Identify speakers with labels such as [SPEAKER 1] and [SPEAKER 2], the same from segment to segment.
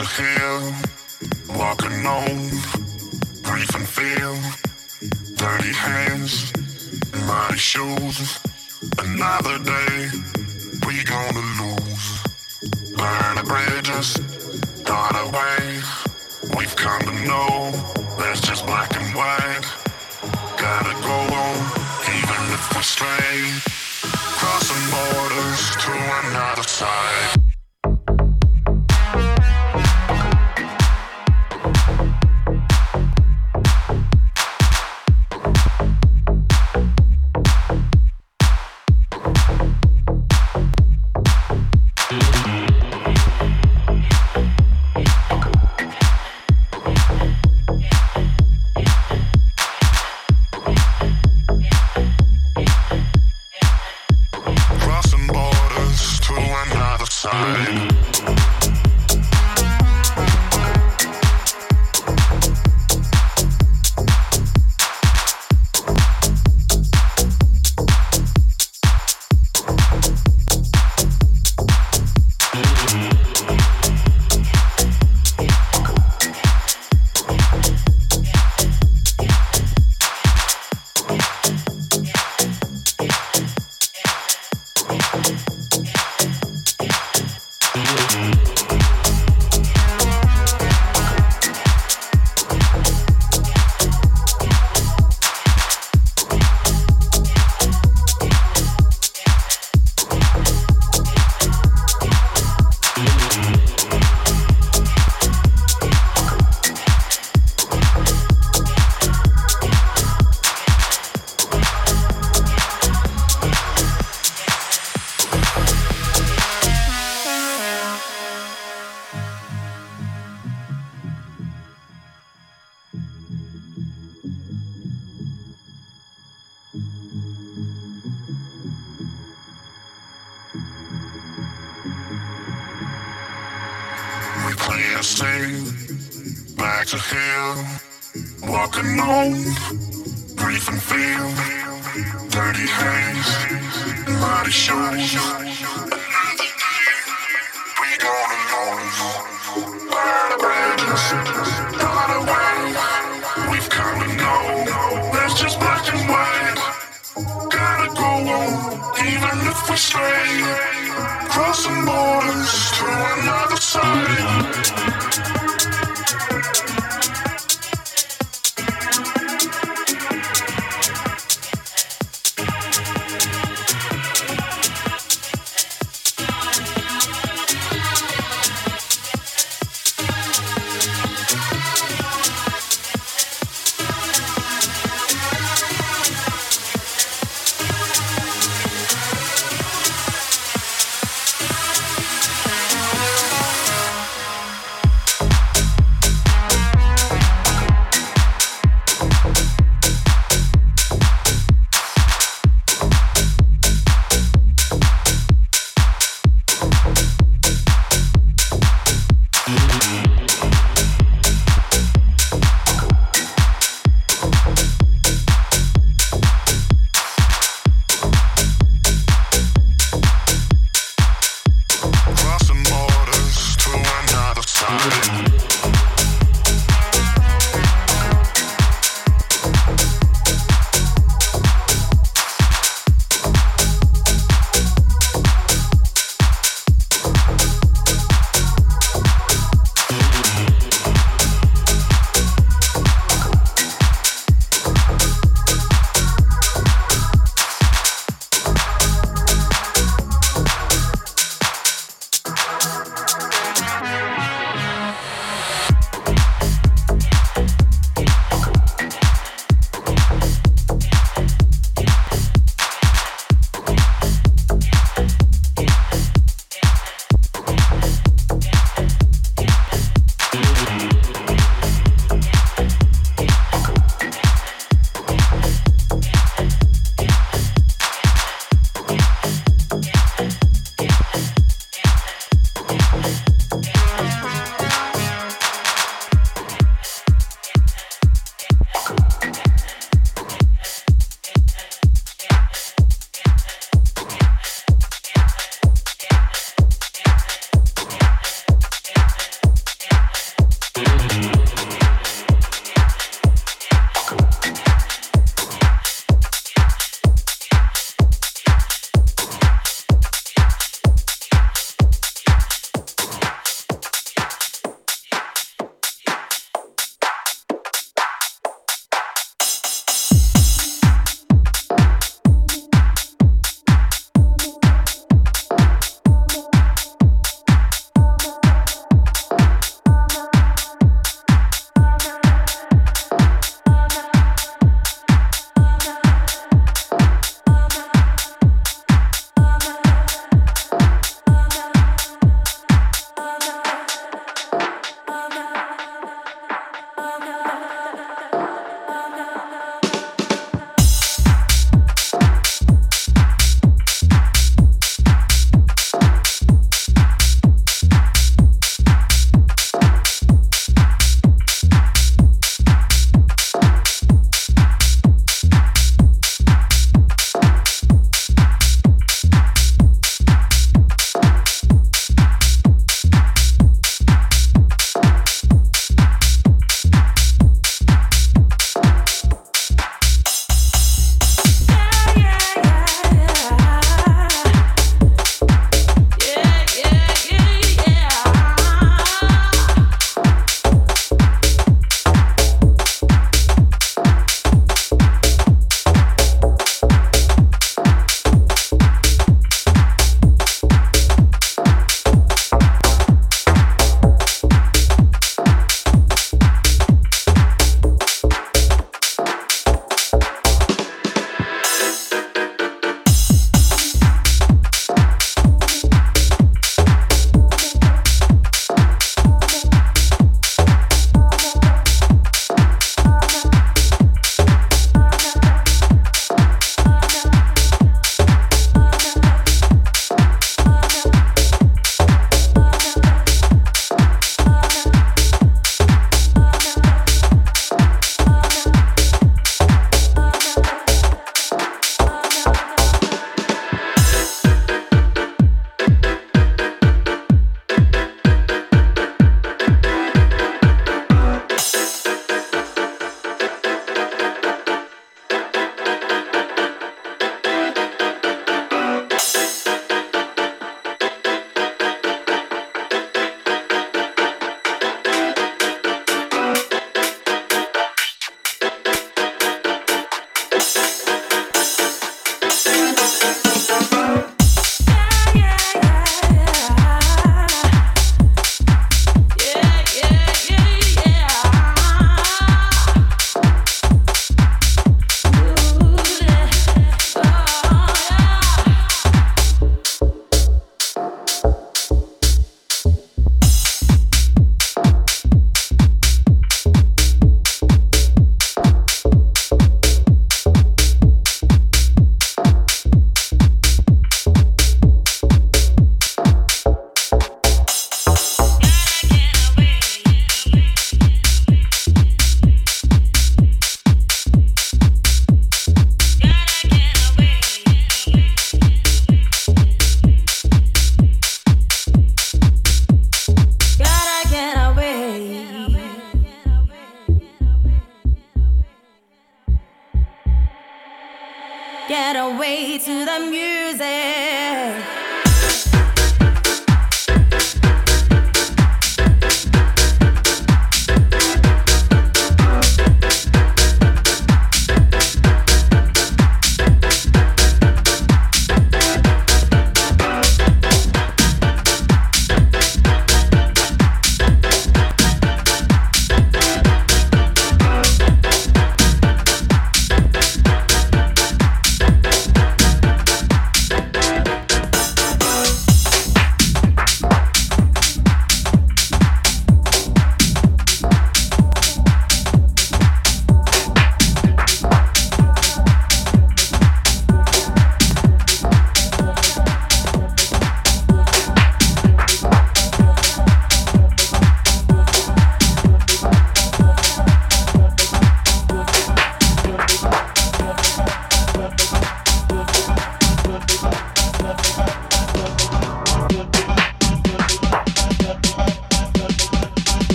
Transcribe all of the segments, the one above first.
[SPEAKER 1] hill, walking on, breathe and feel, dirty hands, muddy shoes. Another day, we gonna lose. Burn the bridges, start away. We've come to know there's just black and white. Gotta go on, even if we stray. Crossing borders to another side.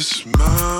[SPEAKER 2] this mine.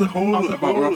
[SPEAKER 2] As a whole, rough, about.